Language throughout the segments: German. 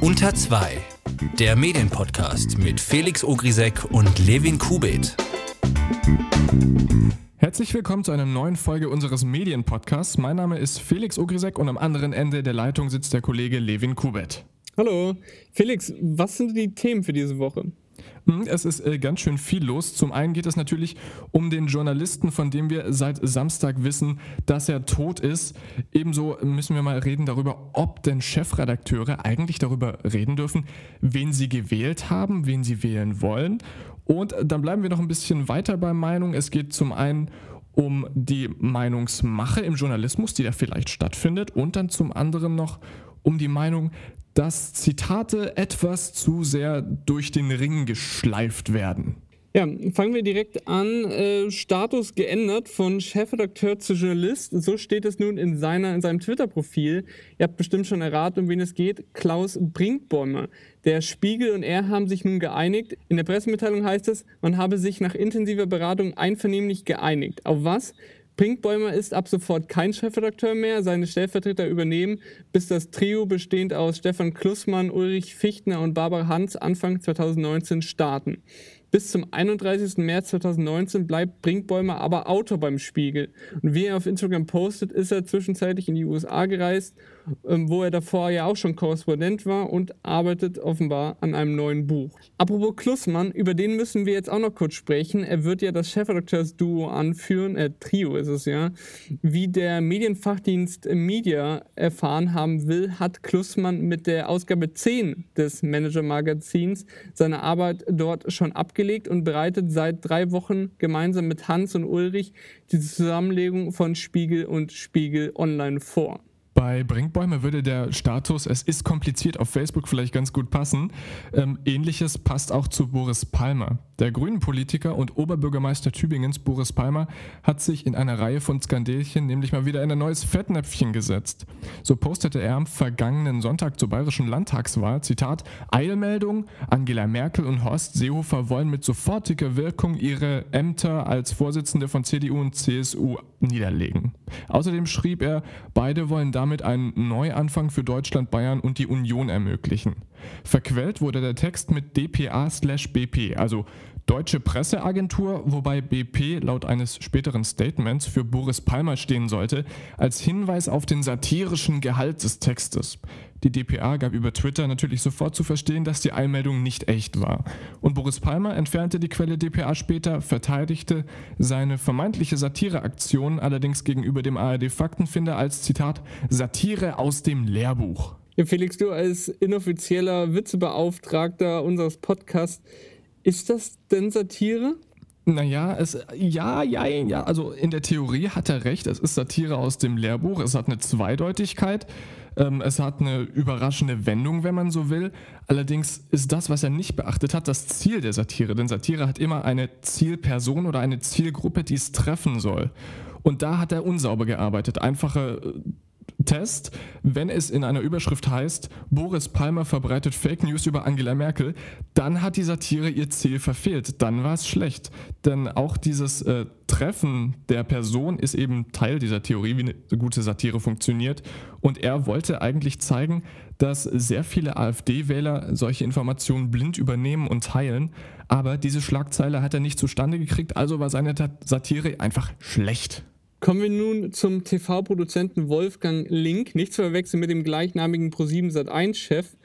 Unter 2, der Medienpodcast mit Felix Ogrisek und Levin Kubit. Herzlich willkommen zu einer neuen Folge unseres Medienpodcasts. Mein Name ist Felix Ogrisek und am anderen Ende der Leitung sitzt der Kollege Levin Kubit. Hallo. Felix, was sind die Themen für diese Woche? Hm, es ist äh, ganz schön viel los. Zum einen geht es natürlich um den Journalisten, von dem wir seit Samstag wissen, dass er tot ist. Ebenso müssen wir mal reden darüber, ob denn Chefredakteure eigentlich darüber reden dürfen, wen sie gewählt haben, wen sie wählen wollen. Und dann bleiben wir noch ein bisschen weiter bei Meinung. Es geht zum einen um die Meinungsmache im Journalismus, die da vielleicht stattfindet, und dann zum anderen noch um die Meinung dass Zitate etwas zu sehr durch den Ring geschleift werden. Ja, fangen wir direkt an. Äh, Status geändert von Chefredakteur zu Journalist. So steht es nun in, seiner, in seinem Twitter-Profil. Ihr habt bestimmt schon erraten, um wen es geht. Klaus Brinkbäumer. Der Spiegel und er haben sich nun geeinigt. In der Pressemitteilung heißt es, man habe sich nach intensiver Beratung einvernehmlich geeinigt. Auf was? Pinkbäumer ist ab sofort kein Chefredakteur mehr. Seine Stellvertreter übernehmen, bis das Trio bestehend aus Stefan Klussmann, Ulrich Fichtner und Barbara Hans Anfang 2019 starten. Bis zum 31. März 2019 bleibt Brinkbäumer aber Autor beim Spiegel. Und wie er auf Instagram postet, ist er zwischenzeitlich in die USA gereist, ähm, wo er davor ja auch schon Korrespondent war und arbeitet offenbar an einem neuen Buch. Apropos Klussmann, über den müssen wir jetzt auch noch kurz sprechen. Er wird ja das Chefredakteursduo anführen, äh, Trio ist es ja. Wie der Medienfachdienst Media erfahren haben will, hat Klussmann mit der Ausgabe 10 des Manager-Magazins seine Arbeit dort schon abgelehnt aufgelegt und bereitet seit drei Wochen gemeinsam mit Hans und Ulrich die Zusammenlegung von Spiegel und Spiegel Online vor. Bei Brinkbäume würde der Status, es ist kompliziert, auf Facebook vielleicht ganz gut passen. Ähm, Ähnliches passt auch zu Boris Palmer. Der Grünen-Politiker und Oberbürgermeister Tübingens, Boris Palmer, hat sich in einer Reihe von Skandelchen nämlich mal wieder in ein neues Fettnäpfchen gesetzt. So postete er am vergangenen Sonntag zur bayerischen Landtagswahl, Zitat, Eilmeldung, Angela Merkel und Horst Seehofer wollen mit sofortiger Wirkung ihre Ämter als Vorsitzende von CDU und CSU niederlegen. Außerdem schrieb er, beide wollen damit damit einen Neuanfang für Deutschland, Bayern und die Union ermöglichen. Verquält wurde der Text mit dpa/bp, also Deutsche Presseagentur, wobei BP laut eines späteren Statements für Boris Palmer stehen sollte, als Hinweis auf den satirischen Gehalt des Textes. Die DPA gab über Twitter natürlich sofort zu verstehen, dass die Einmeldung nicht echt war. Und Boris Palmer entfernte die Quelle DPA später, verteidigte seine vermeintliche Satireaktion allerdings gegenüber dem ARD-Faktenfinder als Zitat Satire aus dem Lehrbuch. Felix, du als inoffizieller Witzebeauftragter unseres Podcasts, ist das denn Satire? Naja, es, ja, ja, ja. Also in der Theorie hat er recht. Es ist Satire aus dem Lehrbuch. Es hat eine Zweideutigkeit. Ähm, es hat eine überraschende Wendung, wenn man so will. Allerdings ist das, was er nicht beachtet hat, das Ziel der Satire. Denn Satire hat immer eine Zielperson oder eine Zielgruppe, die es treffen soll. Und da hat er unsauber gearbeitet. Einfache äh, Test, wenn es in einer Überschrift heißt, Boris Palmer verbreitet Fake News über Angela Merkel, dann hat die Satire ihr Ziel verfehlt. Dann war es schlecht. Denn auch dieses äh, Treffen der Person ist eben Teil dieser Theorie, wie eine gute Satire funktioniert. Und er wollte eigentlich zeigen, dass sehr viele AfD-Wähler solche Informationen blind übernehmen und teilen. Aber diese Schlagzeile hat er nicht zustande gekriegt, also war seine Satire einfach schlecht. Kommen wir nun zum TV-Produzenten Wolfgang Link, nicht zu verwechseln mit dem gleichnamigen Pro7 Sat1-Chef.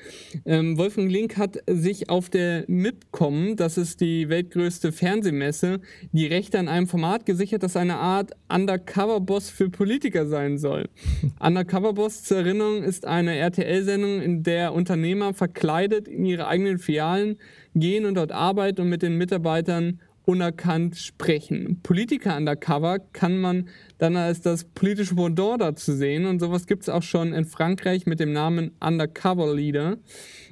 Ähm, Wolfgang Link hat sich auf der MIPCOM, das ist die weltgrößte Fernsehmesse, die Rechte an einem Format gesichert, das eine Art Undercover-Boss für Politiker sein soll. Undercover-Boss zur Erinnerung ist eine RTL-Sendung, in der Unternehmer verkleidet in ihre eigenen Filialen gehen und dort arbeiten und mit den Mitarbeitern unerkannt sprechen. Politiker undercover kann man dann als das politische Pendant dazu sehen. Und sowas gibt es auch schon in Frankreich mit dem Namen Undercover Leader.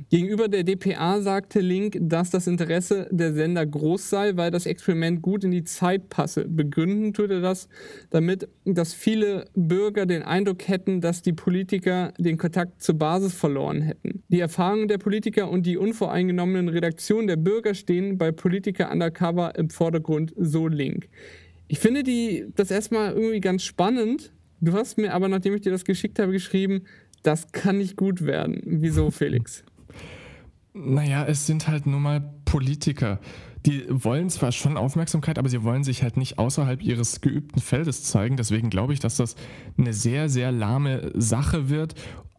Gegenüber der DPA sagte Link, dass das Interesse der Sender groß sei, weil das Experiment gut in die Zeit passe. Begründen tut er das damit, dass viele Bürger den Eindruck hätten, dass die Politiker den Kontakt zur Basis verloren hätten. Die Erfahrungen der Politiker und die unvoreingenommenen Redaktionen der Bürger stehen bei Politiker Undercover im Vordergrund, so Link. Ich finde die, das erstmal irgendwie ganz spannend. Du hast mir aber, nachdem ich dir das geschickt habe, geschrieben, das kann nicht gut werden. Wieso, Felix? Naja, es sind halt nun mal Politiker. Die wollen zwar schon Aufmerksamkeit, aber sie wollen sich halt nicht außerhalb ihres geübten Feldes zeigen. Deswegen glaube ich, dass das eine sehr, sehr lahme Sache wird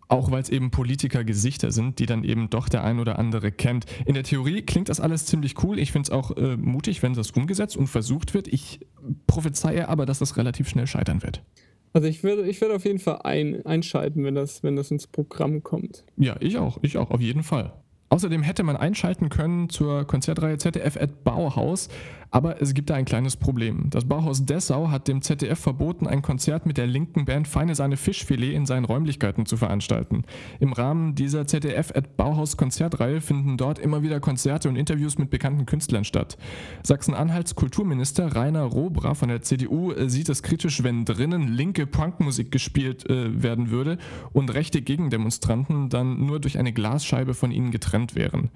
auch weil es eben Politiker-Gesichter sind, die dann eben doch der ein oder andere kennt. In der Theorie klingt das alles ziemlich cool. Ich finde es auch äh, mutig, wenn das umgesetzt und versucht wird. Ich prophezeie aber, dass das relativ schnell scheitern wird. Also ich würde ich würd auf jeden Fall ein, einschalten, wenn das, wenn das ins Programm kommt. Ja, ich auch. Ich auch, auf jeden Fall. Außerdem hätte man einschalten können zur Konzertreihe ZDF at Bauhaus, aber es gibt da ein kleines Problem. Das Bauhaus Dessau hat dem ZDF verboten, ein Konzert mit der linken Band Feine Sahne Fischfilet in seinen Räumlichkeiten zu veranstalten. Im Rahmen dieser ZDF at Bauhaus Konzertreihe finden dort immer wieder Konzerte und Interviews mit bekannten Künstlern statt. Sachsen-Anhalts Kulturminister Rainer Robra von der CDU äh, sieht es kritisch, wenn drinnen linke Punkmusik gespielt äh, werden würde und rechte Gegendemonstranten dann nur durch eine Glasscheibe von ihnen getrennt wären.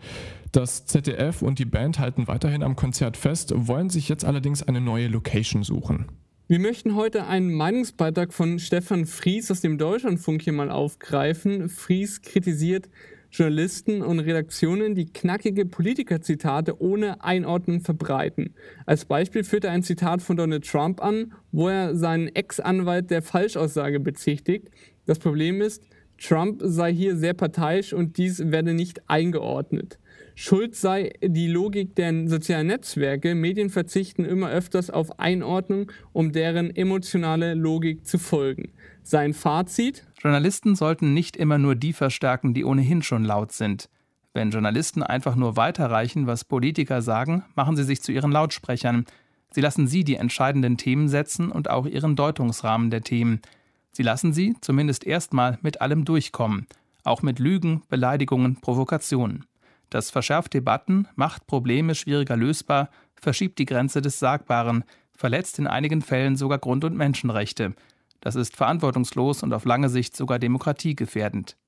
Das ZDF und die Band halten weiterhin am Konzert fest, wollen sich jetzt allerdings eine neue Location suchen. Wir möchten heute einen Meinungsbeitrag von Stefan Fries aus dem Deutschlandfunk hier mal aufgreifen. Fries kritisiert Journalisten und Redaktionen, die knackige Politikerzitate ohne Einordnung verbreiten. Als Beispiel führt er ein Zitat von Donald Trump an, wo er seinen Ex-Anwalt der Falschaussage bezichtigt. Das Problem ist, Trump sei hier sehr parteiisch und dies werde nicht eingeordnet. Schuld sei die Logik der sozialen Netzwerke. Medien verzichten immer öfters auf Einordnung, um deren emotionale Logik zu folgen. Sein Fazit? Journalisten sollten nicht immer nur die verstärken, die ohnehin schon laut sind. Wenn Journalisten einfach nur weiterreichen, was Politiker sagen, machen sie sich zu ihren Lautsprechern. Sie lassen sie die entscheidenden Themen setzen und auch ihren Deutungsrahmen der Themen. Sie lassen sie, zumindest erstmal, mit allem durchkommen, auch mit Lügen, Beleidigungen, Provokationen. Das verschärft Debatten, macht Probleme schwieriger lösbar, verschiebt die Grenze des Sagbaren, verletzt in einigen Fällen sogar Grund- und Menschenrechte. Das ist verantwortungslos und auf lange Sicht sogar demokratiegefährdend.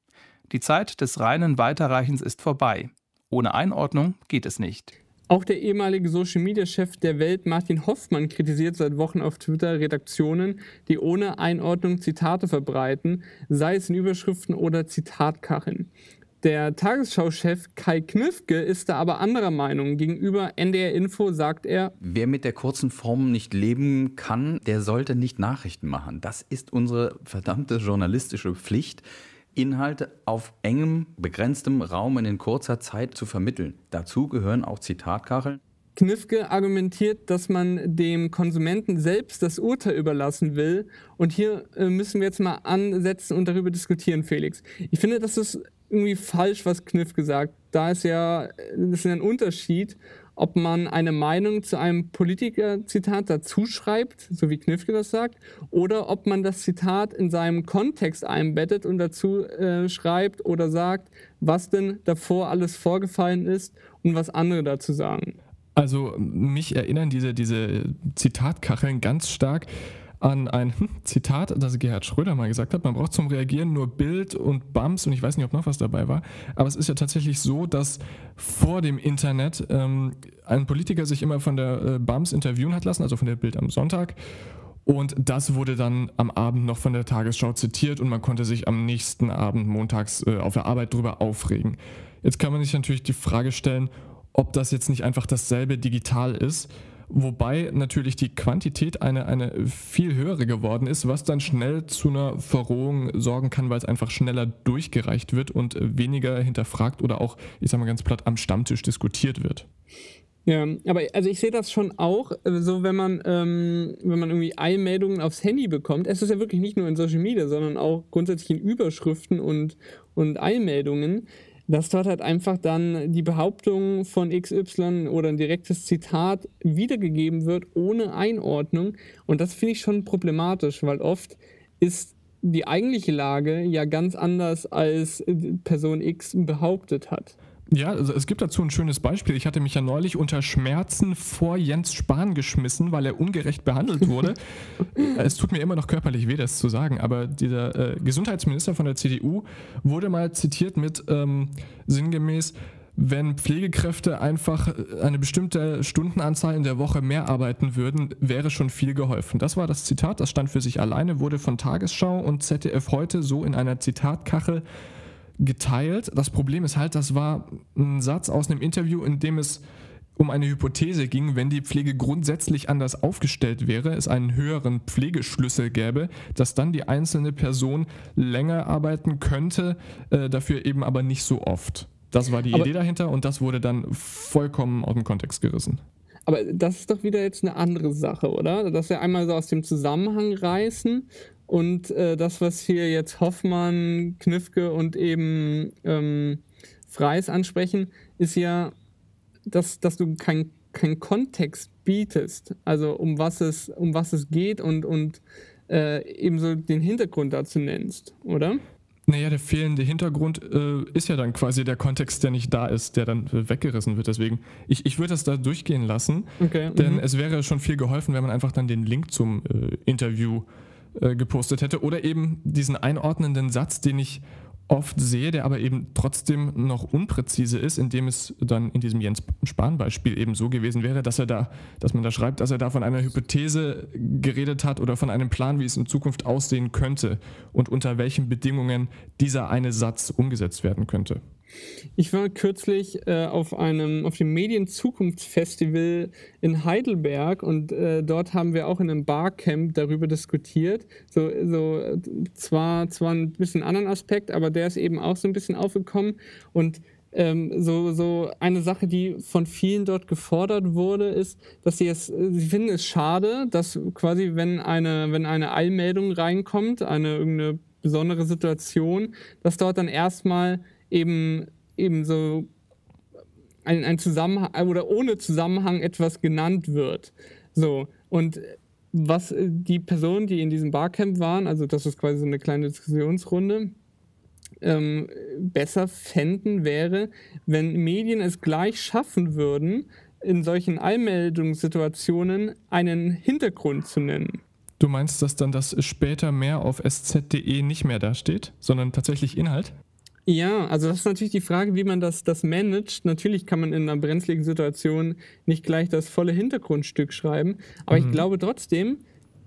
Die Zeit des reinen Weiterreichens ist vorbei. Ohne Einordnung geht es nicht. Auch der ehemalige Social-Media-Chef der Welt, Martin Hoffmann, kritisiert seit Wochen auf Twitter Redaktionen, die ohne Einordnung Zitate verbreiten, sei es in Überschriften oder Zitatkacheln. Der Tagesschau-Chef Kai Knifke ist da aber anderer Meinung. Gegenüber NDR Info sagt er: Wer mit der kurzen Form nicht leben kann, der sollte nicht Nachrichten machen. Das ist unsere verdammte journalistische Pflicht. Inhalte auf engem, begrenztem Raum in kurzer Zeit zu vermitteln. Dazu gehören auch Zitatkacheln. Knifke argumentiert, dass man dem Konsumenten selbst das Urteil überlassen will. Und hier äh, müssen wir jetzt mal ansetzen und darüber diskutieren, Felix. Ich finde, das ist irgendwie falsch, was Kniff gesagt. Da ist ja, das ist ein Unterschied, ob man eine Meinung zu einem Politiker-Zitat dazu schreibt, so wie Knifke das sagt, oder ob man das Zitat in seinem Kontext einbettet und dazu äh, schreibt oder sagt, was denn davor alles vorgefallen ist und was andere dazu sagen. Also mich erinnern diese, diese Zitatkacheln ganz stark an ein Zitat, das Gerhard Schröder mal gesagt hat. Man braucht zum Reagieren nur Bild und Bums und ich weiß nicht, ob noch was dabei war. Aber es ist ja tatsächlich so, dass vor dem Internet ähm, ein Politiker sich immer von der äh, Bums interviewen hat lassen, also von der Bild am Sonntag. Und das wurde dann am Abend noch von der Tagesschau zitiert und man konnte sich am nächsten Abend montags äh, auf der Arbeit darüber aufregen. Jetzt kann man sich natürlich die Frage stellen, ob das jetzt nicht einfach dasselbe digital ist Wobei natürlich die Quantität eine, eine viel höhere geworden ist, was dann schnell zu einer Verrohung sorgen kann, weil es einfach schneller durchgereicht wird und weniger hinterfragt oder auch, ich sag mal ganz platt, am Stammtisch diskutiert wird. Ja, aber also ich sehe das schon auch, so wenn man, ähm, wenn man irgendwie Eilmeldungen aufs Handy bekommt, es ist ja wirklich nicht nur in Social Media, sondern auch grundsätzlich in Überschriften und, und Eilmeldungen, dass dort halt einfach dann die Behauptung von XY oder ein direktes Zitat wiedergegeben wird ohne Einordnung. Und das finde ich schon problematisch, weil oft ist die eigentliche Lage ja ganz anders, als Person X behauptet hat. Ja, also es gibt dazu ein schönes Beispiel. Ich hatte mich ja neulich unter Schmerzen vor Jens Spahn geschmissen, weil er ungerecht behandelt wurde. es tut mir immer noch körperlich weh, das zu sagen, aber dieser äh, Gesundheitsminister von der CDU wurde mal zitiert mit ähm, sinngemäß, wenn Pflegekräfte einfach eine bestimmte Stundenanzahl in der Woche mehr arbeiten würden, wäre schon viel geholfen. Das war das Zitat, das stand für sich alleine, wurde von Tagesschau und ZDF heute so in einer Zitatkachel geteilt. Das Problem ist halt, das war ein Satz aus einem Interview, in dem es um eine Hypothese ging, wenn die Pflege grundsätzlich anders aufgestellt wäre, es einen höheren Pflegeschlüssel gäbe, dass dann die einzelne Person länger arbeiten könnte, äh, dafür eben aber nicht so oft. Das war die aber Idee dahinter und das wurde dann vollkommen aus dem Kontext gerissen. Aber das ist doch wieder jetzt eine andere Sache, oder? Dass wir einmal so aus dem Zusammenhang reißen und äh, das, was hier jetzt Hoffmann, Knifke und eben ähm, Freis ansprechen, ist ja, dass, dass du keinen kein Kontext bietest, also um was es, um was es geht und, und äh, eben so den Hintergrund dazu nennst, oder? Naja, der fehlende Hintergrund äh, ist ja dann quasi der Kontext, der nicht da ist, der dann äh, weggerissen wird. Deswegen, ich, ich würde das da durchgehen lassen, okay, denn mhm. es wäre schon viel geholfen, wenn man einfach dann den Link zum äh, Interview äh, gepostet hätte oder eben diesen einordnenden Satz, den ich oft sehe, der aber eben trotzdem noch unpräzise ist, indem es dann in diesem Jens Spahn-Beispiel eben so gewesen wäre, dass er da, dass man da schreibt, dass er da von einer Hypothese geredet hat oder von einem Plan, wie es in Zukunft aussehen könnte und unter welchen Bedingungen dieser eine Satz umgesetzt werden könnte. Ich war kürzlich äh, auf einem auf dem Medienzukunftsfestival in Heidelberg und äh, dort haben wir auch in einem Barcamp darüber diskutiert. So, so zwar zwar ein bisschen anderen Aspekt, aber der ist eben auch so ein bisschen aufgekommen und ähm, so, so eine Sache, die von vielen dort gefordert wurde, ist, dass sie es, sie finden es schade, dass quasi, wenn eine, wenn eine Eilmeldung reinkommt, eine irgendeine besondere Situation, dass dort dann erstmal eben, eben so ein, ein Zusammenhang oder ohne Zusammenhang etwas genannt wird. So, und was die Personen, die in diesem Barcamp waren, also das ist quasi so eine kleine Diskussionsrunde, ähm, besser fänden, wäre, wenn Medien es gleich schaffen würden, in solchen Einmeldungssituationen einen Hintergrund zu nennen. Du meinst, dass dann das später mehr auf sz.de nicht mehr dasteht, sondern tatsächlich Inhalt? Ja, also das ist natürlich die Frage, wie man das, das managt. Natürlich kann man in einer brenzligen Situation nicht gleich das volle Hintergrundstück schreiben, aber mhm. ich glaube trotzdem,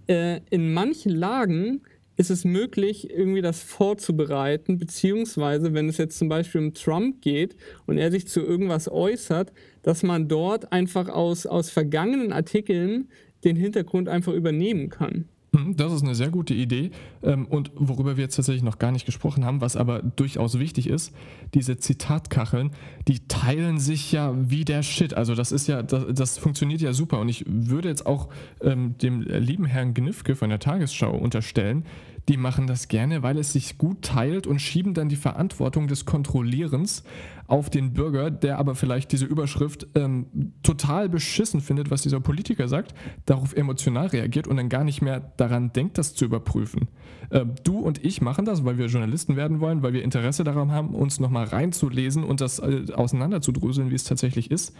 äh, in manchen Lagen ist es möglich, irgendwie das vorzubereiten, beziehungsweise wenn es jetzt zum Beispiel um Trump geht und er sich zu irgendwas äußert, dass man dort einfach aus, aus vergangenen Artikeln den Hintergrund einfach übernehmen kann. Mhm, das ist eine sehr gute Idee. Ähm, und worüber wir jetzt tatsächlich noch gar nicht gesprochen haben, was aber durchaus wichtig ist, diese Zitatkacheln, die teilen sich ja wie der Shit. Also das ist ja, das, das funktioniert ja super. Und ich würde jetzt auch ähm, dem lieben Herrn Gnifke von der Tagesschau unterstellen, die machen das gerne, weil es sich gut teilt und schieben dann die Verantwortung des Kontrollierens auf den Bürger, der aber vielleicht diese Überschrift ähm, total beschissen findet, was dieser Politiker sagt, darauf emotional reagiert und dann gar nicht mehr daran denkt, das zu überprüfen. Äh, du und ich machen das, weil wir Journalisten werden wollen, weil wir Interesse daran haben, uns nochmal reinzulesen und das äh, auseinanderzudröseln, wie es tatsächlich ist.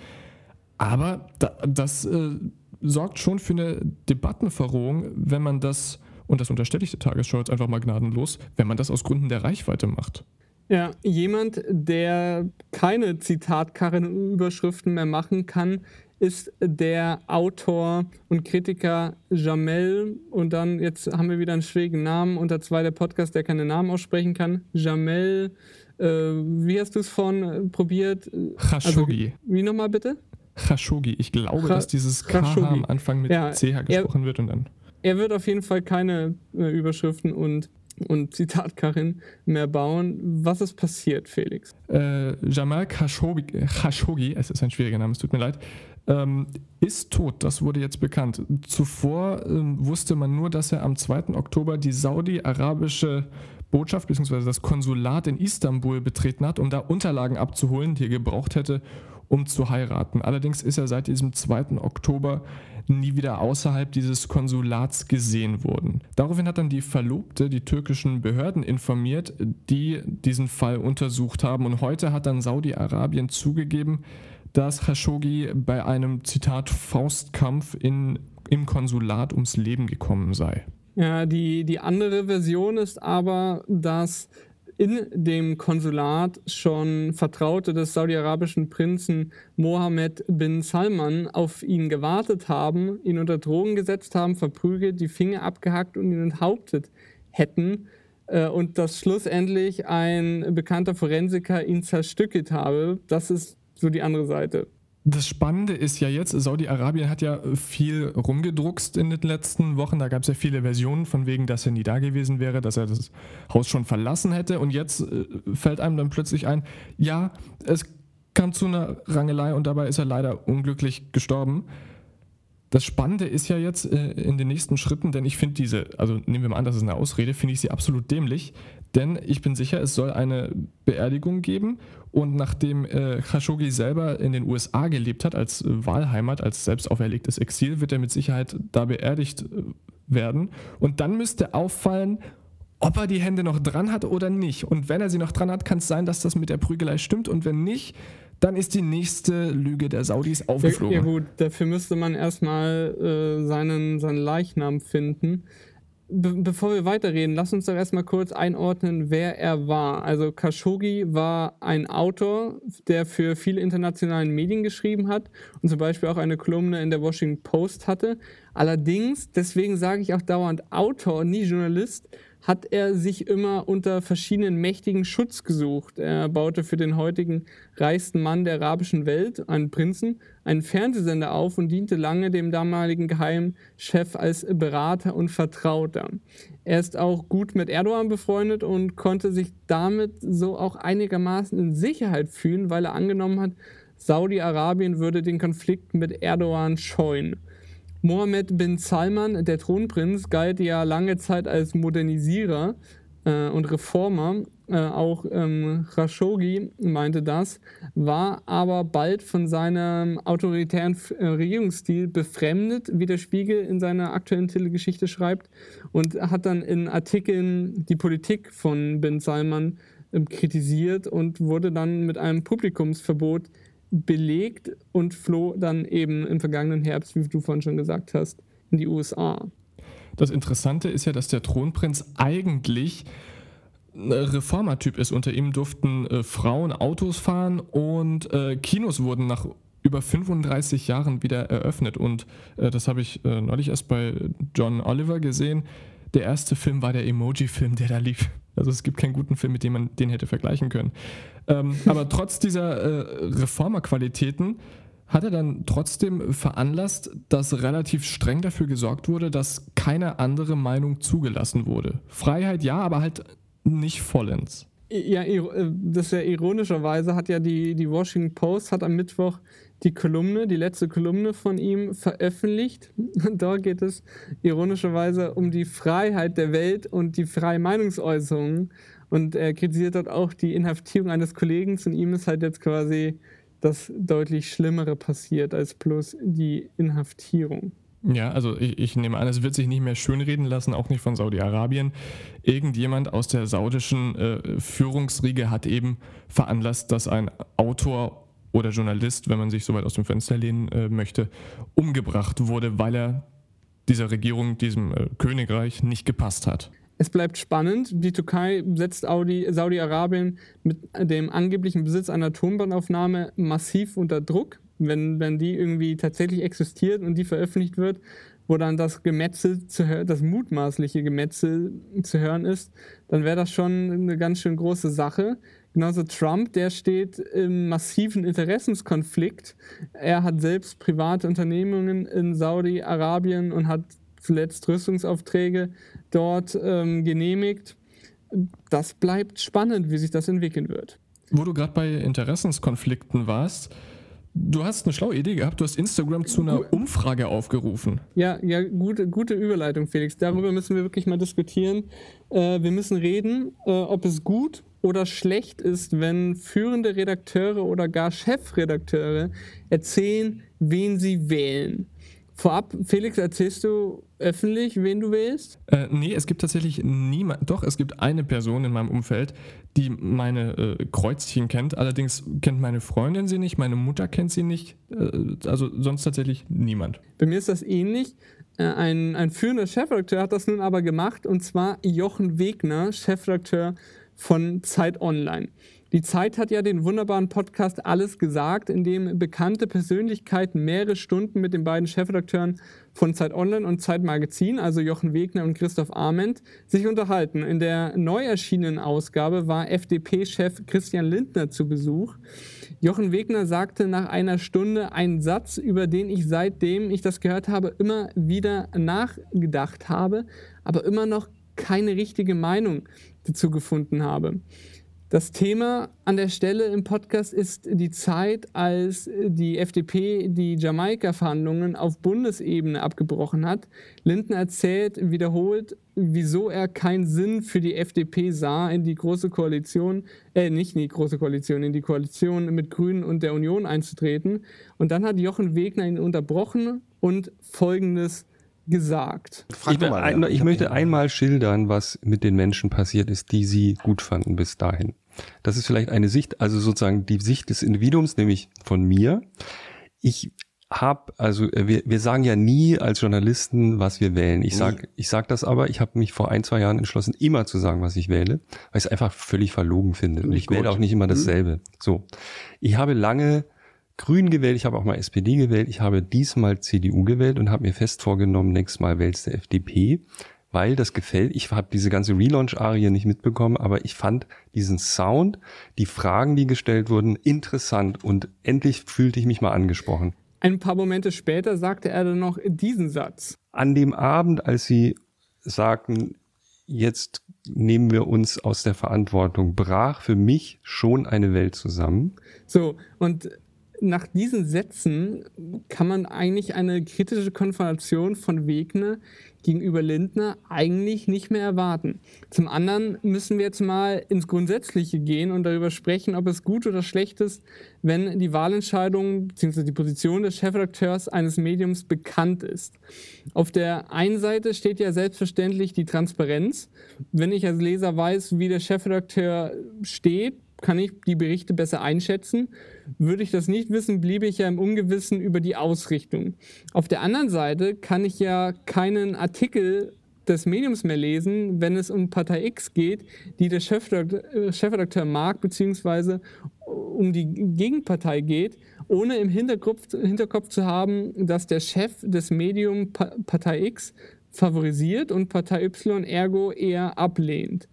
Aber da, das äh, sorgt schon für eine Debattenverrohung, wenn man das und das unterstelle ich der Tagesschau jetzt einfach mal gnadenlos, wenn man das aus Gründen der Reichweite macht. Ja, jemand, der keine Zitatkarrenüberschriften mehr machen kann, ist der Autor und Kritiker Jamel. Und dann, jetzt haben wir wieder einen schwierigen Namen unter zwei der Podcast, der keine Namen aussprechen kann. Jamel, äh, wie hast du es vorhin äh, probiert? Khashoggi. Also, wie nochmal bitte? Khashoggi. Ich glaube, Ch dass dieses K am Anfang mit ja, CH gesprochen er, wird und dann er wird auf jeden Fall keine äh, Überschriften und, und Zitatkarren mehr bauen. Was ist passiert, Felix? Äh, Jamal Khashoggi, Khashoggi, es ist ein schwieriger Name, es tut mir leid, ähm, ist tot. Das wurde jetzt bekannt. Zuvor ähm, wusste man nur, dass er am 2. Oktober die saudi-arabische Botschaft bzw. das Konsulat in Istanbul betreten hat, um da Unterlagen abzuholen, die er gebraucht hätte, um zu heiraten. Allerdings ist er seit diesem 2. Oktober nie wieder außerhalb dieses Konsulats gesehen worden. Daraufhin hat dann die Verlobte die türkischen Behörden informiert, die diesen Fall untersucht haben. Und heute hat dann Saudi-Arabien zugegeben, dass Khashoggi bei einem Zitat Faustkampf in, im Konsulat ums Leben gekommen sei. Ja, die, die andere Version ist aber, dass in dem Konsulat schon Vertraute des saudi-arabischen Prinzen Mohammed bin Salman auf ihn gewartet haben, ihn unter Drogen gesetzt haben, verprügelt, die Finger abgehackt und ihn enthauptet hätten äh, und dass schlussendlich ein bekannter Forensiker ihn zerstückelt habe. Das ist so die andere Seite. Das Spannende ist ja jetzt, Saudi-Arabien hat ja viel rumgedruckst in den letzten Wochen. Da gab es ja viele Versionen von wegen, dass er nie da gewesen wäre, dass er das Haus schon verlassen hätte. Und jetzt äh, fällt einem dann plötzlich ein, ja, es kam zu einer Rangelei und dabei ist er leider unglücklich gestorben. Das Spannende ist ja jetzt äh, in den nächsten Schritten, denn ich finde diese, also nehmen wir mal an, das ist eine Ausrede, finde ich sie absolut dämlich, denn ich bin sicher, es soll eine Beerdigung geben. Und nachdem äh, Khashoggi selber in den USA gelebt hat, als äh, Wahlheimat, als selbst auferlegtes Exil, wird er mit Sicherheit da beerdigt äh, werden. Und dann müsste auffallen, ob er die Hände noch dran hat oder nicht. Und wenn er sie noch dran hat, kann es sein, dass das mit der Prügelei stimmt. Und wenn nicht, dann ist die nächste Lüge der Saudis aufgeflogen. Ja, gut, dafür müsste man erstmal äh, seinen, seinen Leichnam finden. Be bevor wir weiterreden, lass uns doch erstmal kurz einordnen, wer er war. Also Khashoggi war ein Autor, der für viele internationalen Medien geschrieben hat und zum Beispiel auch eine Kolumne in der Washington Post hatte. Allerdings, deswegen sage ich auch dauernd Autor, nie Journalist, hat er sich immer unter verschiedenen mächtigen Schutz gesucht. Er baute für den heutigen reichsten Mann der arabischen Welt, einen Prinzen, einen Fernsehsender auf und diente lange dem damaligen Geheimchef als Berater und Vertrauter. Er ist auch gut mit Erdogan befreundet und konnte sich damit so auch einigermaßen in Sicherheit fühlen, weil er angenommen hat, Saudi-Arabien würde den Konflikt mit Erdogan scheuen. Mohammed bin Salman, der Thronprinz, galt ja lange Zeit als Modernisierer äh, und Reformer. Äh, auch ähm, Khashoggi meinte das, war aber bald von seinem autoritären äh, Regierungsstil befremdet, wie der Spiegel in seiner aktuellen Titelgeschichte schreibt, und hat dann in Artikeln die Politik von bin Salman ähm, kritisiert und wurde dann mit einem Publikumsverbot belegt und floh dann eben im vergangenen Herbst, wie du vorhin schon gesagt hast, in die USA. Das Interessante ist ja, dass der Thronprinz eigentlich ein Reformertyp ist. Unter ihm durften äh, Frauen Autos fahren und äh, Kinos wurden nach über 35 Jahren wieder eröffnet. Und äh, das habe ich äh, neulich erst bei John Oliver gesehen. Der erste Film war der Emoji-Film, der da lief. Also es gibt keinen guten Film, mit dem man den hätte vergleichen können. Ähm, aber trotz dieser äh, Reformerqualitäten hat er dann trotzdem veranlasst, dass relativ streng dafür gesorgt wurde, dass keine andere Meinung zugelassen wurde. Freiheit ja, aber halt nicht vollends. Ja, äh, das ist ja ironischerweise hat ja die, die Washington Post hat am Mittwoch die Kolumne, die letzte Kolumne von ihm veröffentlicht. Dort geht es ironischerweise um die Freiheit der Welt und die freie Meinungsäußerung. Und er kritisiert dort auch die Inhaftierung eines Kollegen. Und ihm ist halt jetzt quasi das deutlich Schlimmere passiert als bloß die Inhaftierung. Ja, also ich, ich, nehme an, es wird sich nicht mehr schönreden lassen, auch nicht von Saudi-Arabien. Irgendjemand aus der saudischen äh, Führungsriege hat eben veranlasst, dass ein Autor oder Journalist, wenn man sich so weit aus dem Fenster lehnen äh, möchte, umgebracht wurde, weil er dieser Regierung, diesem äh, Königreich nicht gepasst hat. Es bleibt spannend. Die Türkei setzt Saudi-Arabien mit dem angeblichen Besitz einer Tonbandaufnahme massiv unter Druck. Wenn, wenn die irgendwie tatsächlich existiert und die veröffentlicht wird, wo dann das Gemetzel, zu das mutmaßliche Gemetzel zu hören ist, dann wäre das schon eine ganz schön große Sache. Genauso Trump, der steht im massiven Interessenskonflikt. Er hat selbst private Unternehmungen in Saudi-Arabien und hat zuletzt Rüstungsaufträge dort ähm, genehmigt. Das bleibt spannend, wie sich das entwickeln wird. Wo du gerade bei Interessenskonflikten warst, Du hast eine schlaue Idee gehabt, du hast Instagram zu einer Umfrage aufgerufen. Ja, ja, gute, gute Überleitung, Felix. Darüber müssen wir wirklich mal diskutieren. Äh, wir müssen reden, äh, ob es gut oder schlecht ist, wenn führende Redakteure oder gar Chefredakteure erzählen, wen sie wählen. Vorab, Felix, erzählst du öffentlich, wen du wählst? Äh, nee, es gibt tatsächlich niemand. Doch, es gibt eine Person in meinem Umfeld, die meine äh, Kreuzchen kennt. Allerdings kennt meine Freundin sie nicht, meine Mutter kennt sie nicht. Äh, also sonst tatsächlich niemand. Bei mir ist das ähnlich. Äh, ein, ein führender Chefredakteur hat das nun aber gemacht und zwar Jochen Wegner, Chefredakteur von Zeit Online. Die Zeit hat ja den wunderbaren Podcast Alles gesagt, in dem bekannte Persönlichkeiten mehrere Stunden mit den beiden Chefredakteuren von Zeit Online und Zeit Magazin, also Jochen Wegner und Christoph Arment, sich unterhalten. In der neu erschienenen Ausgabe war FDP-Chef Christian Lindner zu Besuch. Jochen Wegner sagte nach einer Stunde einen Satz, über den ich seitdem ich das gehört habe, immer wieder nachgedacht habe, aber immer noch keine richtige Meinung dazu gefunden habe. Das Thema an der Stelle im Podcast ist die Zeit, als die FDP die Jamaika-Verhandlungen auf Bundesebene abgebrochen hat. Linden erzählt wiederholt, wieso er keinen Sinn für die FDP sah, in die große Koalition, äh, nicht in die große Koalition, in die Koalition mit Grünen und der Union einzutreten. Und dann hat Jochen Wegner ihn unterbrochen und Folgendes gesagt. Ich, ein, ich, möchte einmal schildern, was mit den Menschen passiert ist, die sie gut fanden bis dahin. Das ist vielleicht eine Sicht, also sozusagen die Sicht des Individuums, nämlich von mir. Ich habe, also äh, wir, wir sagen ja nie als Journalisten, was wir wählen. Ich sag, ich sag das aber, ich habe mich vor ein, zwei Jahren entschlossen, immer zu sagen, was ich wähle, weil ich es einfach völlig verlogen finde. Und ich wähle auch nicht immer mhm. dasselbe. So. Ich habe lange Grün gewählt, ich habe auch mal SPD gewählt, ich habe diesmal CDU gewählt und habe mir fest vorgenommen, nächstes Mal wählst du FDP, weil das gefällt. Ich habe diese ganze Relaunch-Arie nicht mitbekommen, aber ich fand diesen Sound, die Fragen, die gestellt wurden, interessant und endlich fühlte ich mich mal angesprochen. Ein paar Momente später sagte er dann noch diesen Satz. An dem Abend, als sie sagten, jetzt nehmen wir uns aus der Verantwortung, brach für mich schon eine Welt zusammen. So, und nach diesen Sätzen kann man eigentlich eine kritische Konfrontation von Wegner gegenüber Lindner eigentlich nicht mehr erwarten. Zum anderen müssen wir jetzt mal ins Grundsätzliche gehen und darüber sprechen, ob es gut oder schlecht ist, wenn die Wahlentscheidung bzw. die Position des Chefredakteurs eines Mediums bekannt ist. Auf der einen Seite steht ja selbstverständlich die Transparenz. Wenn ich als Leser weiß, wie der Chefredakteur steht, kann ich die Berichte besser einschätzen. Würde ich das nicht wissen, bliebe ich ja im Ungewissen über die Ausrichtung. Auf der anderen Seite kann ich ja keinen Artikel des Mediums mehr lesen, wenn es um Partei X geht, die der Chefredakteur, Chefredakteur mag, beziehungsweise um die Gegenpartei geht, ohne im Hinterkopf, Hinterkopf zu haben, dass der Chef des Mediums Partei X favorisiert und Partei Y ergo eher ablehnt.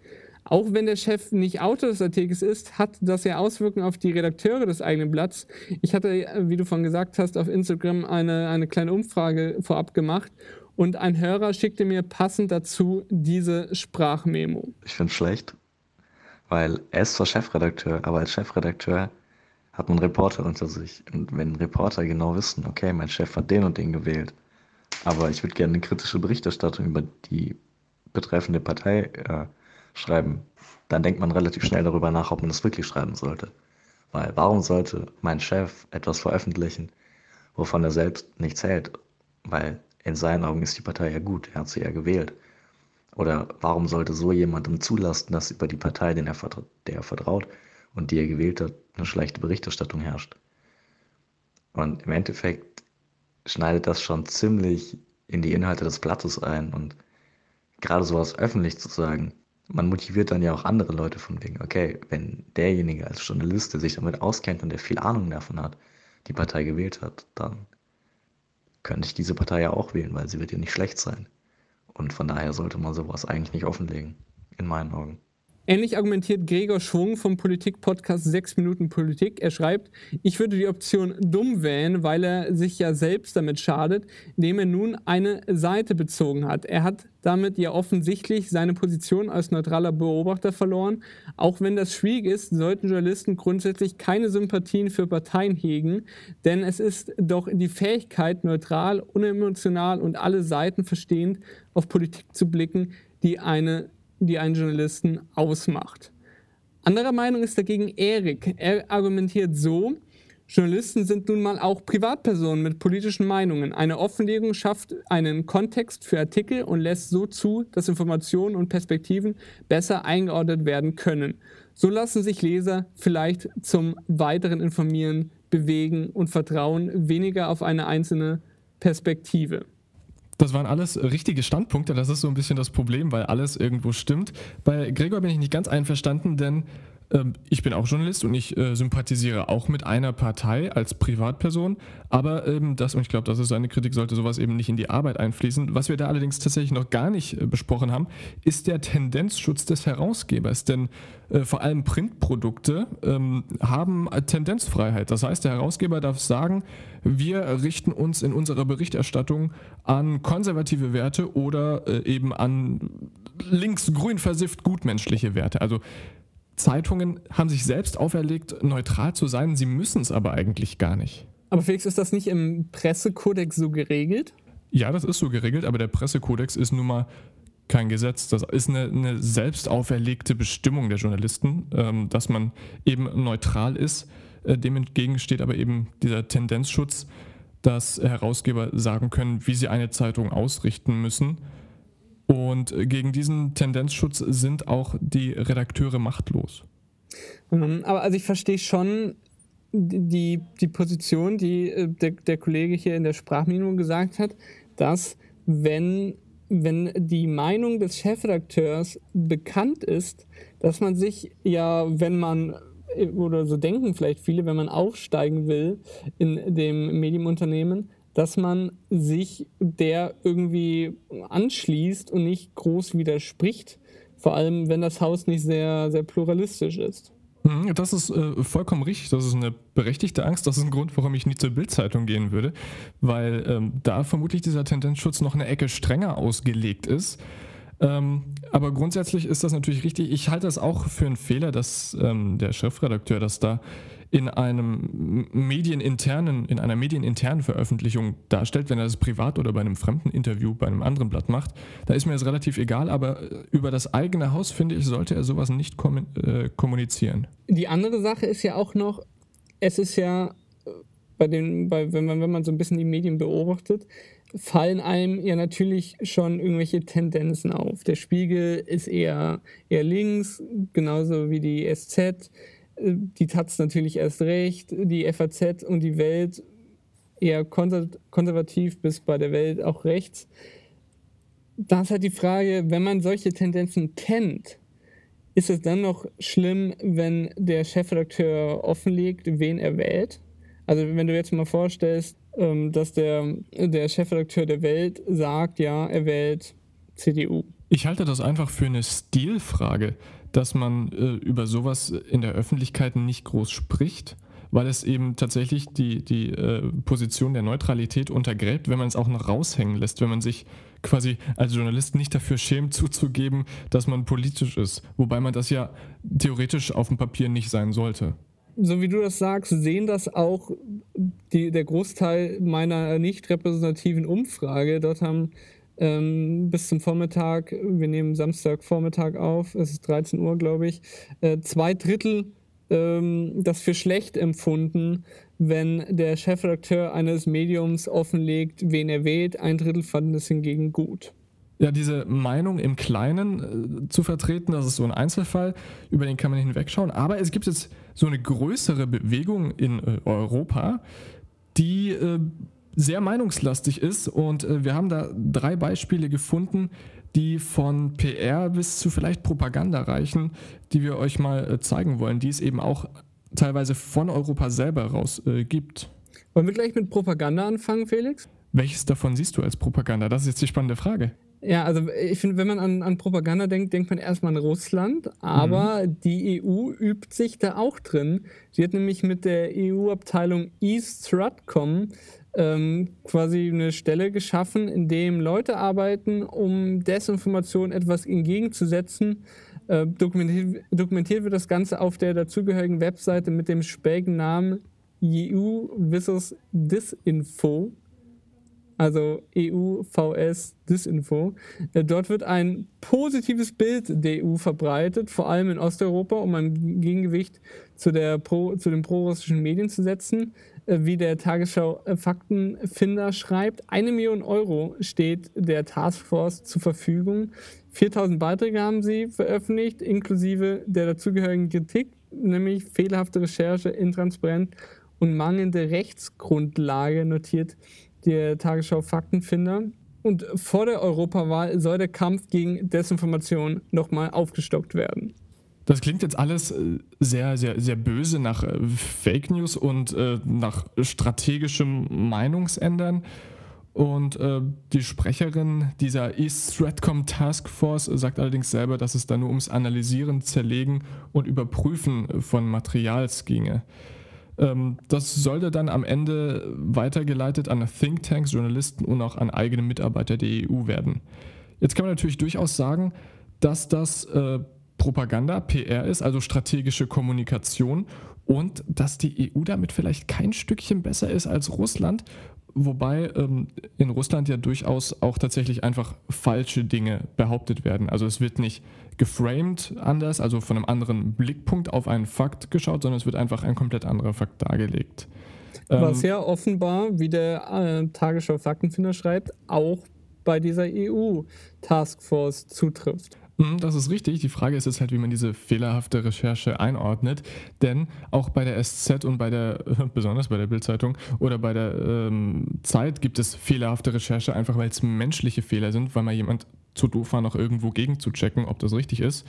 Auch wenn der Chef nicht Autor des Artikels ist, hat das ja Auswirkungen auf die Redakteure des eigenen Blatts. Ich hatte, wie du von gesagt hast, auf Instagram eine, eine kleine Umfrage vorab gemacht und ein Hörer schickte mir passend dazu diese Sprachmemo. Ich finde es schlecht, weil er ist zwar Chefredakteur, aber als Chefredakteur hat man Reporter unter sich. Und wenn Reporter genau wissen, okay, mein Chef hat den und den gewählt, aber ich würde gerne eine kritische Berichterstattung über die betreffende Partei äh, schreiben, dann denkt man relativ schnell darüber nach, ob man das wirklich schreiben sollte. Weil warum sollte mein Chef etwas veröffentlichen, wovon er selbst nichts hält? Weil in seinen Augen ist die Partei ja gut, er hat sie ja gewählt. Oder warum sollte so jemandem zulassen, dass über die Partei, den er der er vertraut und die er gewählt hat, eine schlechte Berichterstattung herrscht? Und im Endeffekt schneidet das schon ziemlich in die Inhalte des Blattes ein. Und gerade sowas öffentlich zu sagen, man motiviert dann ja auch andere Leute von wegen, okay, wenn derjenige als Journalist, der sich damit auskennt und der viel Ahnung davon hat, die Partei gewählt hat, dann könnte ich diese Partei ja auch wählen, weil sie wird ja nicht schlecht sein. Und von daher sollte man sowas eigentlich nicht offenlegen, in meinen Augen. Ähnlich argumentiert Gregor Schwung vom Politik-Podcast 6 Minuten Politik. Er schreibt, ich würde die Option dumm wählen, weil er sich ja selbst damit schadet, indem er nun eine Seite bezogen hat. Er hat damit ja offensichtlich seine Position als neutraler Beobachter verloren. Auch wenn das schwierig ist, sollten Journalisten grundsätzlich keine Sympathien für Parteien hegen, denn es ist doch die Fähigkeit, neutral, unemotional und alle Seiten verstehend auf Politik zu blicken, die eine die einen Journalisten ausmacht. Anderer Meinung ist dagegen Erik. Er argumentiert so, Journalisten sind nun mal auch Privatpersonen mit politischen Meinungen. Eine Offenlegung schafft einen Kontext für Artikel und lässt so zu, dass Informationen und Perspektiven besser eingeordnet werden können. So lassen sich Leser vielleicht zum weiteren Informieren bewegen und vertrauen weniger auf eine einzelne Perspektive. Das waren alles richtige Standpunkte. Das ist so ein bisschen das Problem, weil alles irgendwo stimmt. Bei Gregor bin ich nicht ganz einverstanden, denn ich bin auch Journalist und ich äh, sympathisiere auch mit einer Partei als Privatperson, aber ähm, das, und ich glaube, das ist eine Kritik, sollte sowas eben nicht in die Arbeit einfließen. Was wir da allerdings tatsächlich noch gar nicht äh, besprochen haben, ist der Tendenzschutz des Herausgebers, denn äh, vor allem Printprodukte ähm, haben Tendenzfreiheit. Das heißt, der Herausgeber darf sagen, wir richten uns in unserer Berichterstattung an konservative Werte oder äh, eben an links-grün versifft gutmenschliche Werte. Also Zeitungen haben sich selbst auferlegt, neutral zu sein, sie müssen es aber eigentlich gar nicht. Aber Felix, ist das nicht im Pressekodex so geregelt? Ja, das ist so geregelt, aber der Pressekodex ist nun mal kein Gesetz. Das ist eine, eine selbst auferlegte Bestimmung der Journalisten, ähm, dass man eben neutral ist. Äh, dem entgegen steht aber eben dieser Tendenzschutz, dass Herausgeber sagen können, wie sie eine Zeitung ausrichten müssen und gegen diesen Tendenzschutz sind auch die Redakteure machtlos. Mhm, aber also ich verstehe schon die, die Position, die äh, der, der Kollege hier in der Sprachminimum gesagt hat, dass wenn, wenn die Meinung des Chefredakteurs bekannt ist, dass man sich ja, wenn man äh, oder so denken vielleicht viele, wenn man aufsteigen will in dem Medienunternehmen, dass man sich der irgendwie anschließt und nicht groß widerspricht. Vor allem, wenn das Haus nicht sehr, sehr pluralistisch ist. Mhm, das ist äh, vollkommen richtig. Das ist eine berechtigte Angst. Das ist ein Grund, warum ich nie zur Bildzeitung gehen würde, weil ähm, da vermutlich dieser Tendenzschutz noch eine Ecke strenger ausgelegt ist. Ähm, aber grundsätzlich ist das natürlich richtig. Ich halte es auch für einen Fehler, dass ähm, der Chefredakteur das da in einem medieninternen, in einer medieninternen Veröffentlichung darstellt, wenn er das privat oder bei einem fremden Interview bei einem anderen Blatt macht, da ist mir das relativ egal, aber über das eigene Haus, finde ich, sollte er sowas nicht äh, kommunizieren. Die andere Sache ist ja auch noch, es ist ja äh, bei den, bei, wenn, man, wenn man so ein bisschen die Medien beobachtet, fallen einem ja natürlich schon irgendwelche Tendenzen auf. Der Spiegel ist eher, eher links, genauso wie die SZ die Taz natürlich erst recht, die FAZ und die Welt eher konservativ bis bei der Welt auch rechts. Da ist halt die Frage, wenn man solche Tendenzen kennt, ist es dann noch schlimm, wenn der Chefredakteur offenlegt, wen er wählt? Also wenn du jetzt mal vorstellst, ähm, dass der, der Chefredakteur der Welt sagt, ja, er wählt CDU. Ich halte das einfach für eine Stilfrage dass man äh, über sowas in der Öffentlichkeit nicht groß spricht, weil es eben tatsächlich die, die äh, Position der Neutralität untergräbt, wenn man es auch noch raushängen lässt, wenn man sich quasi als Journalist nicht dafür schämt zuzugeben, dass man politisch ist, wobei man das ja theoretisch auf dem Papier nicht sein sollte. So wie du das sagst, sehen das auch die, der Großteil meiner nicht repräsentativen Umfrage. Dort haben ähm, bis zum Vormittag, wir nehmen Samstagvormittag auf, es ist 13 Uhr, glaube ich, äh, zwei Drittel ähm, das für schlecht empfunden, wenn der Chefredakteur eines Mediums offenlegt, wen er wählt. Ein Drittel fanden es hingegen gut. Ja, diese Meinung im Kleinen äh, zu vertreten, das ist so ein Einzelfall, über den kann man hinwegschauen. Aber es gibt jetzt so eine größere Bewegung in äh, Europa, die äh, sehr meinungslastig ist und äh, wir haben da drei Beispiele gefunden, die von PR bis zu vielleicht Propaganda reichen, die wir euch mal äh, zeigen wollen, die es eben auch teilweise von Europa selber raus äh, gibt. Wollen wir gleich mit Propaganda anfangen, Felix? Welches davon siehst du als Propaganda? Das ist jetzt die spannende Frage. Ja, also ich finde, wenn man an, an, Propaganda denkt, denkt man erstmal an Russland, aber mhm. die EU übt sich da auch drin. Sie hat nämlich mit der EU-Abteilung East Stratcom ähm, quasi eine Stelle geschaffen, in dem Leute arbeiten, um Desinformation etwas entgegenzusetzen. Äh, dokumentiert, dokumentiert, wird das Ganze auf der dazugehörigen Webseite mit dem spägen Namen EU vs. Disinfo. Also EU-VS Disinfo. Äh, dort wird ein positives Bild der EU verbreitet, vor allem in Osteuropa, um ein Gegengewicht zu, der Pro, zu den prorussischen Medien zu setzen. Äh, wie der Tagesschau äh, schreibt. Eine Million Euro steht der Taskforce zur Verfügung. 4000 Beiträge haben sie veröffentlicht, inklusive der dazugehörigen Kritik, nämlich fehlerhafte Recherche, intransparent und mangelnde Rechtsgrundlage, notiert der Tagesschau Faktenfinder. Und vor der Europawahl soll der Kampf gegen Desinformation nochmal aufgestockt werden. Das klingt jetzt alles äh, sehr, sehr, sehr böse nach äh, Fake News und äh, nach strategischem Meinungsändern. Und die Sprecherin dieser East Stratcom Task Force sagt allerdings selber, dass es da nur ums Analysieren, Zerlegen und Überprüfen von Materials ginge. Ähm, das sollte dann am Ende weitergeleitet an Thinktanks, Journalisten und auch an eigene Mitarbeiter der EU werden. Jetzt kann man natürlich durchaus sagen, dass das Propaganda, PR ist, also strategische Kommunikation und dass die EU damit vielleicht kein Stückchen besser ist als Russland, wobei ähm, in Russland ja durchaus auch tatsächlich einfach falsche Dinge behauptet werden. Also es wird nicht geframed anders, also von einem anderen Blickpunkt auf einen Fakt geschaut, sondern es wird einfach ein komplett anderer Fakt dargelegt. Was ähm, ja offenbar, wie der äh, Tagesschau Faktenfinder schreibt, auch bei dieser EU-Taskforce zutrifft. Mhm, das ist richtig. Die Frage ist jetzt halt, wie man diese fehlerhafte Recherche einordnet. Denn auch bei der SZ und bei der, besonders bei der Bildzeitung oder bei der ähm, Zeit gibt es fehlerhafte Recherche, einfach weil es menschliche Fehler sind, weil mal jemand zu doof war, noch irgendwo gegen zu checken, ob das richtig ist.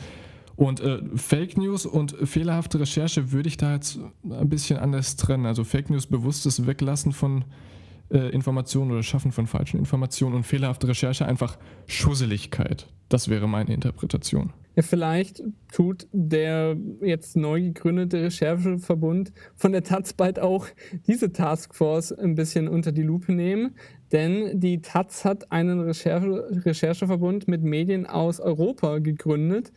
Und äh, Fake News und fehlerhafte Recherche würde ich da jetzt ein bisschen anders trennen. Also Fake News bewusstes Weglassen von äh, Informationen oder Schaffen von falschen Informationen und fehlerhafte Recherche einfach Schusseligkeit. Das wäre meine Interpretation. Vielleicht tut der jetzt neu gegründete Rechercheverbund von der Taz bald auch diese Taskforce ein bisschen unter die Lupe nehmen, denn die Taz hat einen Recherche Rechercheverbund mit Medien aus Europa gegründet.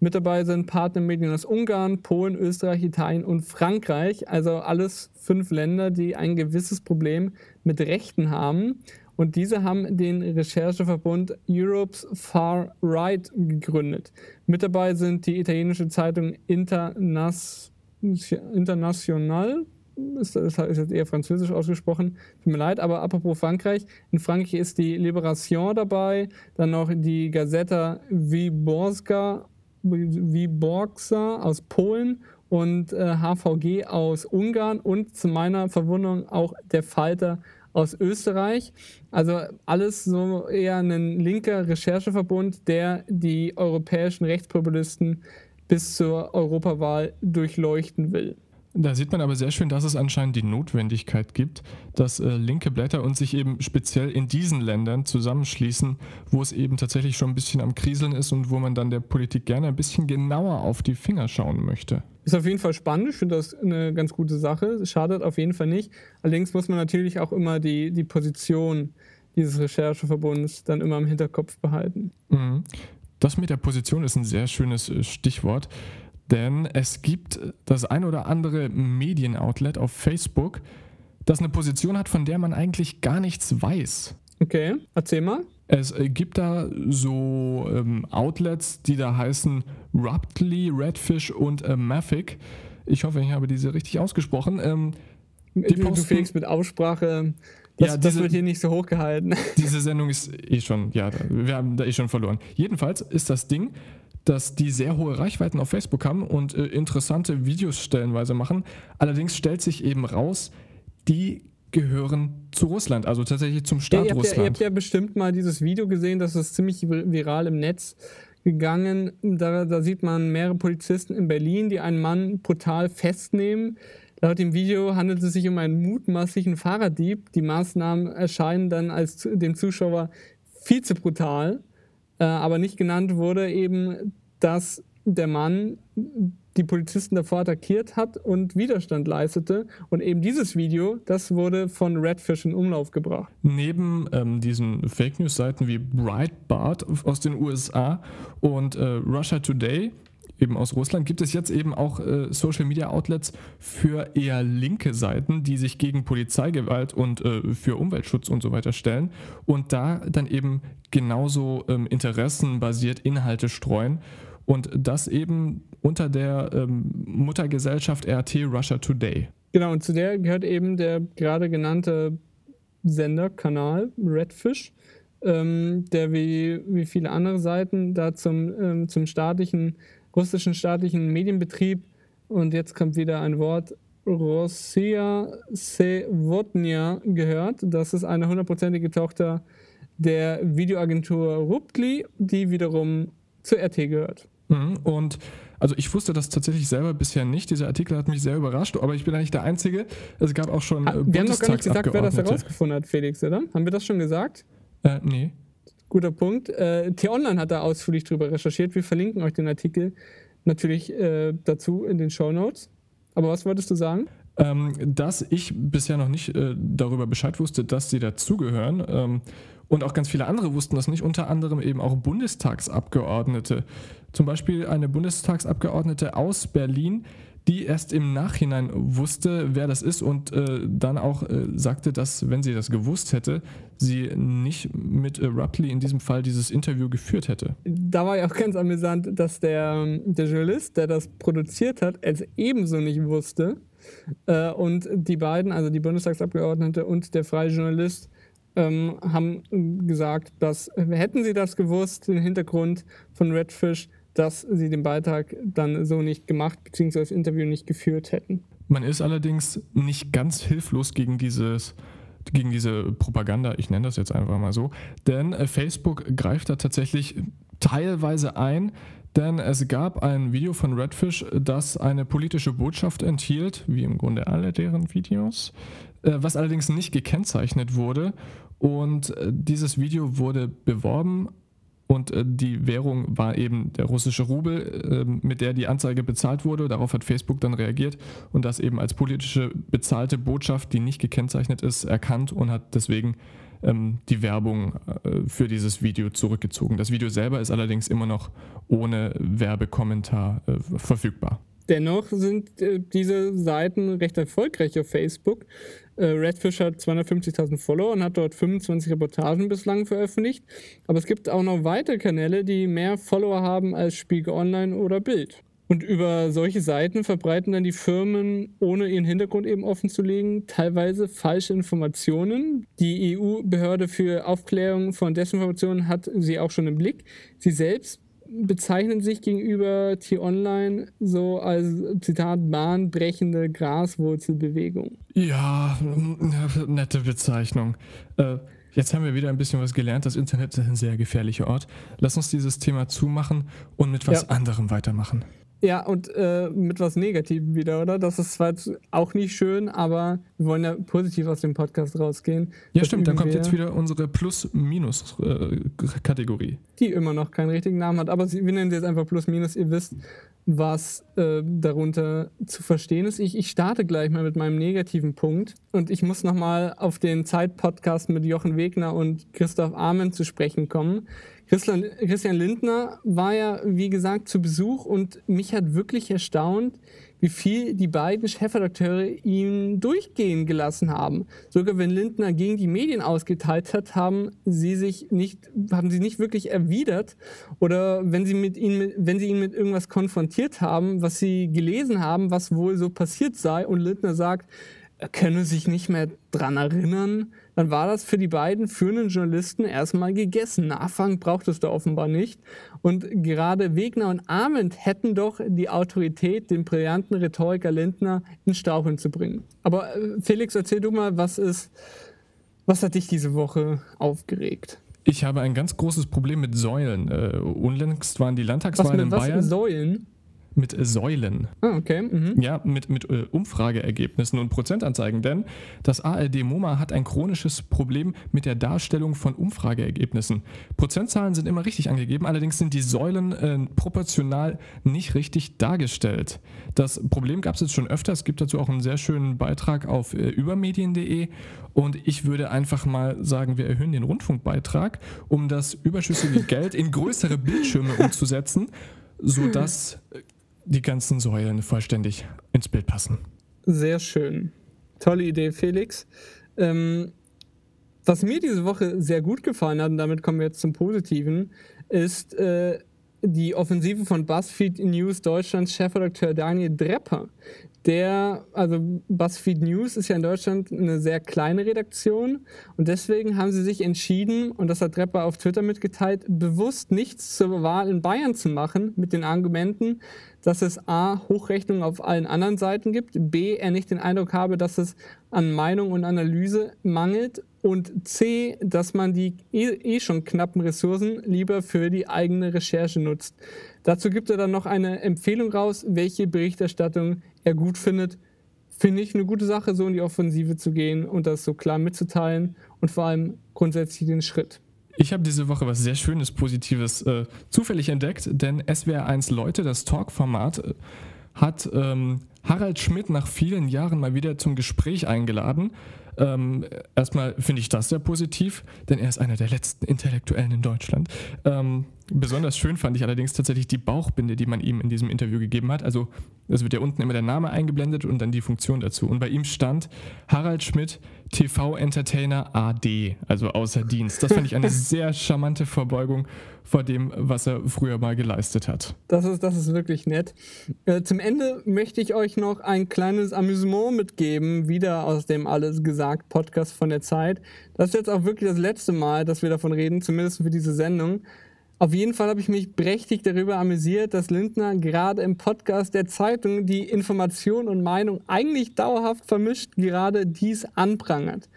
Mit dabei sind Partnermedien aus Ungarn, Polen, Österreich, Italien und Frankreich, also alles fünf Länder, die ein gewisses Problem mit Rechten haben. Und diese haben den Rechercheverbund Europe's Far Right gegründet. Mit dabei sind die italienische Zeitung Internas International. Das ist jetzt eher französisch ausgesprochen. Tut mir leid, aber apropos Frankreich. In Frankreich ist die Liberation dabei, dann noch die Gazeta Wyborska, Wyborgsa aus Polen und äh, HVG aus Ungarn und zu meiner Verwunderung auch der Falter aus Österreich. Also alles so eher ein linker Rechercheverbund, der die europäischen Rechtspopulisten bis zur Europawahl durchleuchten will. Da sieht man aber sehr schön, dass es anscheinend die Notwendigkeit gibt, dass äh, linke Blätter und sich eben speziell in diesen Ländern zusammenschließen, wo es eben tatsächlich schon ein bisschen am Kriseln ist und wo man dann der Politik gerne ein bisschen genauer auf die Finger schauen möchte. Ist auf jeden Fall spannend. Ich finde das eine ganz gute Sache. Schadet auf jeden Fall nicht. Allerdings muss man natürlich auch immer die, die Position dieses Rechercheverbunds dann immer im Hinterkopf behalten. Mhm. Das mit der Position ist ein sehr schönes äh, Stichwort. Denn es gibt das ein oder andere Medienoutlet auf Facebook, das eine Position hat, von der man eigentlich gar nichts weiß. Okay, erzähl mal. Es gibt da so ähm, Outlets, die da heißen Ruptly, Redfish und äh, Mafic. Ich hoffe, ich habe diese richtig ausgesprochen. Ähm, die du, posten, Felix, mit Aussprache, das, ja, diese, das wird hier nicht so hochgehalten. Diese Sendung ist eh schon, ja, wir haben da eh schon verloren. Jedenfalls ist das Ding, dass die sehr hohe Reichweiten auf Facebook haben und äh, interessante Videos stellenweise machen. Allerdings stellt sich eben raus, die gehören zu Russland, also tatsächlich zum Staat ja, ihr Russland. Ja, ihr habt ja bestimmt mal dieses Video gesehen, das ist ziemlich viral im Netz gegangen. Da, da sieht man mehrere Polizisten in Berlin, die einen Mann brutal festnehmen. Laut dem Video handelt es sich um einen mutmaßlichen Fahrraddieb. Die Maßnahmen erscheinen dann als dem Zuschauer viel zu brutal äh, aber nicht genannt wurde eben, dass der Mann die Polizisten davor attackiert hat und Widerstand leistete. Und eben dieses Video, das wurde von Redfish in Umlauf gebracht. Neben ähm, diesen Fake News-Seiten wie Breitbart aus den USA und äh, Russia Today eben aus Russland, gibt es jetzt eben auch äh, Social Media Outlets für eher linke Seiten, die sich gegen Polizeigewalt und äh, für Umweltschutz und so weiter stellen und da dann eben genauso ähm, interessenbasiert Inhalte streuen und das eben unter der ähm, Muttergesellschaft RT Russia Today. Genau, und zu der gehört eben der gerade genannte Senderkanal Redfish, ähm, der wie, wie viele andere Seiten da zum, ähm, zum staatlichen russischen staatlichen Medienbetrieb, und jetzt kommt wieder ein Wort, Rossiya Sevotnia gehört. Das ist eine hundertprozentige Tochter der Videoagentur Ruptli, die wiederum zur RT gehört. Mhm. Und also ich wusste das tatsächlich selber bisher nicht. Dieser Artikel hat mich sehr überrascht, aber ich bin eigentlich der Einzige. Es gab auch schon. Äh, wir haben noch gar nicht gesagt, wer das herausgefunden hat, Felix, oder? Haben wir das schon gesagt? Äh, nee. Guter Punkt. Äh, T-Online hat da ausführlich drüber recherchiert. Wir verlinken euch den Artikel natürlich äh, dazu in den Show Notes. Aber was wolltest du sagen? Ähm, dass ich bisher noch nicht äh, darüber Bescheid wusste, dass sie dazugehören. Ähm, und auch ganz viele andere wussten das nicht, unter anderem eben auch Bundestagsabgeordnete. Zum Beispiel eine Bundestagsabgeordnete aus Berlin, die erst im Nachhinein wusste, wer das ist und äh, dann auch äh, sagte, dass, wenn sie das gewusst hätte, sie nicht mit äh, Rupley in diesem Fall dieses Interview geführt hätte. Da war ja auch ganz amüsant, dass der, der Journalist, der das produziert hat, es ebenso nicht wusste. Äh, und die beiden, also die Bundestagsabgeordnete und der freie Journalist, ähm, haben gesagt, dass hätten sie das gewusst, den Hintergrund von Redfish, dass sie den Beitrag dann so nicht gemacht bzw. das Interview nicht geführt hätten. Man ist allerdings nicht ganz hilflos gegen dieses gegen diese Propaganda, ich nenne das jetzt einfach mal so, denn äh, Facebook greift da tatsächlich teilweise ein, denn es gab ein Video von Redfish, das eine politische Botschaft enthielt, wie im Grunde alle deren Videos, was allerdings nicht gekennzeichnet wurde und äh, dieses Video wurde beworben und äh, die Währung war eben der russische Rubel, ähm, mit der die Anzeige bezahlt wurde. Darauf hat Facebook dann reagiert und das eben als politische bezahlte Botschaft, die nicht gekennzeichnet ist, erkannt und hat deswegen ähm, die Werbung äh, für dieses Video zurückgezogen. Das Video selber ist allerdings immer noch ohne Werbekommentar verfügbar. Dennoch sind äh, diese Seiten recht erfolgreich auf Facebook. Äh, Redfish hat 250.000 Follower und hat dort 25 Reportagen bislang veröffentlicht. Aber es gibt auch noch weitere Kanäle, die mehr Follower haben als Spiegel Online oder Bild. Und über solche Seiten verbreiten dann die Firmen, ohne ihren Hintergrund eben offen zu legen, teilweise falsche Informationen. Die EU-Behörde für Aufklärung von Desinformationen hat sie auch schon im Blick. Sie selbst bezeichnen sich gegenüber T-Online so als, Zitat, bahnbrechende Graswurzelbewegung. Ja, nette Bezeichnung. Äh, jetzt haben wir wieder ein bisschen was gelernt. Das Internet ist ein sehr gefährlicher Ort. Lass uns dieses Thema zumachen und mit was ja. anderem weitermachen. Ja, und äh, mit was Negativem wieder, oder? Das ist zwar auch nicht schön, aber wir wollen ja positiv aus dem Podcast rausgehen. Ja, stimmt. Dann kommt jetzt wieder unsere Plus-Minus-Kategorie. Die immer noch keinen richtigen Namen hat, aber wir nennen sie jetzt einfach Plus-Minus. Ihr wisst, was äh, darunter zu verstehen ist. Ich, ich starte gleich mal mit meinem negativen Punkt und ich muss nochmal auf den Zeit-Podcast mit Jochen Wegner und Christoph Ahmen zu sprechen kommen. Christian Lindner war ja, wie gesagt, zu Besuch und mich hat wirklich erstaunt, wie viel die beiden Chefredakteure ihm durchgehen gelassen haben. Sogar wenn Lindner gegen die Medien ausgeteilt hat, haben sie sich nicht, haben sie nicht wirklich erwidert. Oder wenn sie mit ihm, wenn sie ihn mit irgendwas konfrontiert haben, was sie gelesen haben, was wohl so passiert sei, und Lindner sagt, er könne sich nicht mehr dran erinnern, dann war das für die beiden führenden Journalisten erstmal gegessen. Nachfang braucht es da offenbar nicht. Und gerade Wegner und Arment hätten doch die Autorität, den brillanten Rhetoriker Lindner ins Stauchen zu bringen. Aber äh, Felix, erzähl du mal, was ist, was hat dich diese Woche aufgeregt? Ich habe ein ganz großes Problem mit Säulen. Äh, unlängst waren die Landtagswahlen was mit, in Bayern. Was mit Säulen? Mit Säulen. Ah, okay. Mhm. Ja, mit, mit äh, Umfrageergebnissen und Prozentanzeigen. Denn das ARD MoMA hat ein chronisches Problem mit der Darstellung von Umfrageergebnissen. Prozentzahlen sind immer richtig angegeben, allerdings sind die Säulen äh, proportional nicht richtig dargestellt. Das Problem gab es jetzt schon öfter. Es gibt dazu auch einen sehr schönen Beitrag auf äh, übermedien.de. Und ich würde einfach mal sagen, wir erhöhen den Rundfunkbeitrag, um das überschüssige Geld in größere Bildschirme umzusetzen, sodass äh, die ganzen Säulen vollständig ins Bild passen. Sehr schön. Tolle Idee, Felix. Ähm, was mir diese Woche sehr gut gefallen hat, und damit kommen wir jetzt zum Positiven, ist äh, die Offensive von BuzzFeed News Deutschlands Chefredakteur Daniel Drepper, der, also BuzzFeed News ist ja in Deutschland eine sehr kleine Redaktion und deswegen haben sie sich entschieden, und das hat Trepper auf Twitter mitgeteilt, bewusst nichts zur Wahl in Bayern zu machen mit den Argumenten, dass es A, Hochrechnungen auf allen anderen Seiten gibt, B, er nicht den Eindruck habe, dass es an Meinung und Analyse mangelt Und C, dass man die eh, eh schon knappen Ressourcen lieber für die eigene Recherche nutzt. Dazu gibt er dann noch eine Empfehlung raus, welche Berichterstattung er gut findet. Finde ich eine gute Sache, so in die Offensive zu gehen und das so klar mitzuteilen und vor allem grundsätzlich den Schritt. Ich habe diese Woche was sehr Schönes, Positives äh, zufällig entdeckt, denn SWR1 Leute, das Talk-Format, äh, hat ähm, Harald Schmidt nach vielen Jahren mal wieder zum Gespräch eingeladen. Ähm, erstmal finde ich das sehr positiv, denn er ist einer der letzten Intellektuellen in Deutschland. Ähm, besonders schön fand ich allerdings tatsächlich die Bauchbinde, die man ihm in diesem Interview gegeben hat. Also es wird ja unten immer der Name eingeblendet und dann die Funktion dazu. Und bei ihm stand Harald Schmidt, TV-Entertainer AD, also außer Dienst. Das fand ich eine sehr charmante Verbeugung vor dem, was er früher mal geleistet hat. Das ist, das ist wirklich nett. Äh, zum Ende möchte ich euch noch ein kleines Amüsement mitgeben, wieder aus dem Alles gesagt Podcast von der Zeit. Das ist jetzt auch wirklich das letzte Mal, dass wir davon reden, zumindest für diese Sendung. Auf jeden Fall habe ich mich prächtig darüber amüsiert, dass Lindner gerade im Podcast der Zeitung die Information und Meinung eigentlich dauerhaft vermischt gerade dies anprangert.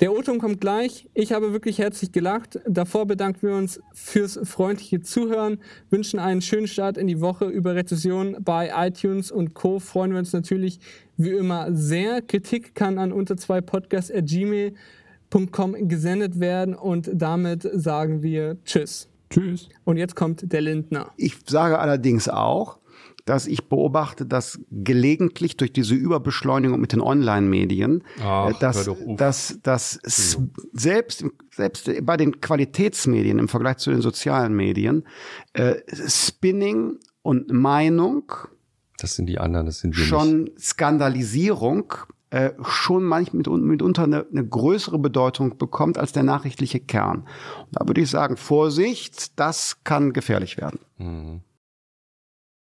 Der O-Ton kommt gleich. Ich habe wirklich herzlich gelacht. Davor bedanken wir uns fürs freundliche Zuhören, wünschen einen schönen Start in die Woche über Rezession bei iTunes und Co. Freuen wir uns natürlich wie immer sehr. Kritik kann an unter zwei podcast.gmail.com gesendet werden und damit sagen wir Tschüss. Tschüss. Und jetzt kommt der Lindner. Ich sage allerdings auch, dass ich beobachte, dass gelegentlich durch diese Überbeschleunigung mit den Online-Medien, äh, dass, dass, dass selbst, selbst bei den Qualitätsmedien im Vergleich zu den sozialen Medien, äh, Spinning und Meinung, Das sind die anderen, das sind wir nicht. schon Skandalisierung, äh, schon manchmal mit, mitunter eine, eine größere Bedeutung bekommt als der nachrichtliche Kern. Und da würde ich sagen, Vorsicht, das kann gefährlich werden. Mhm.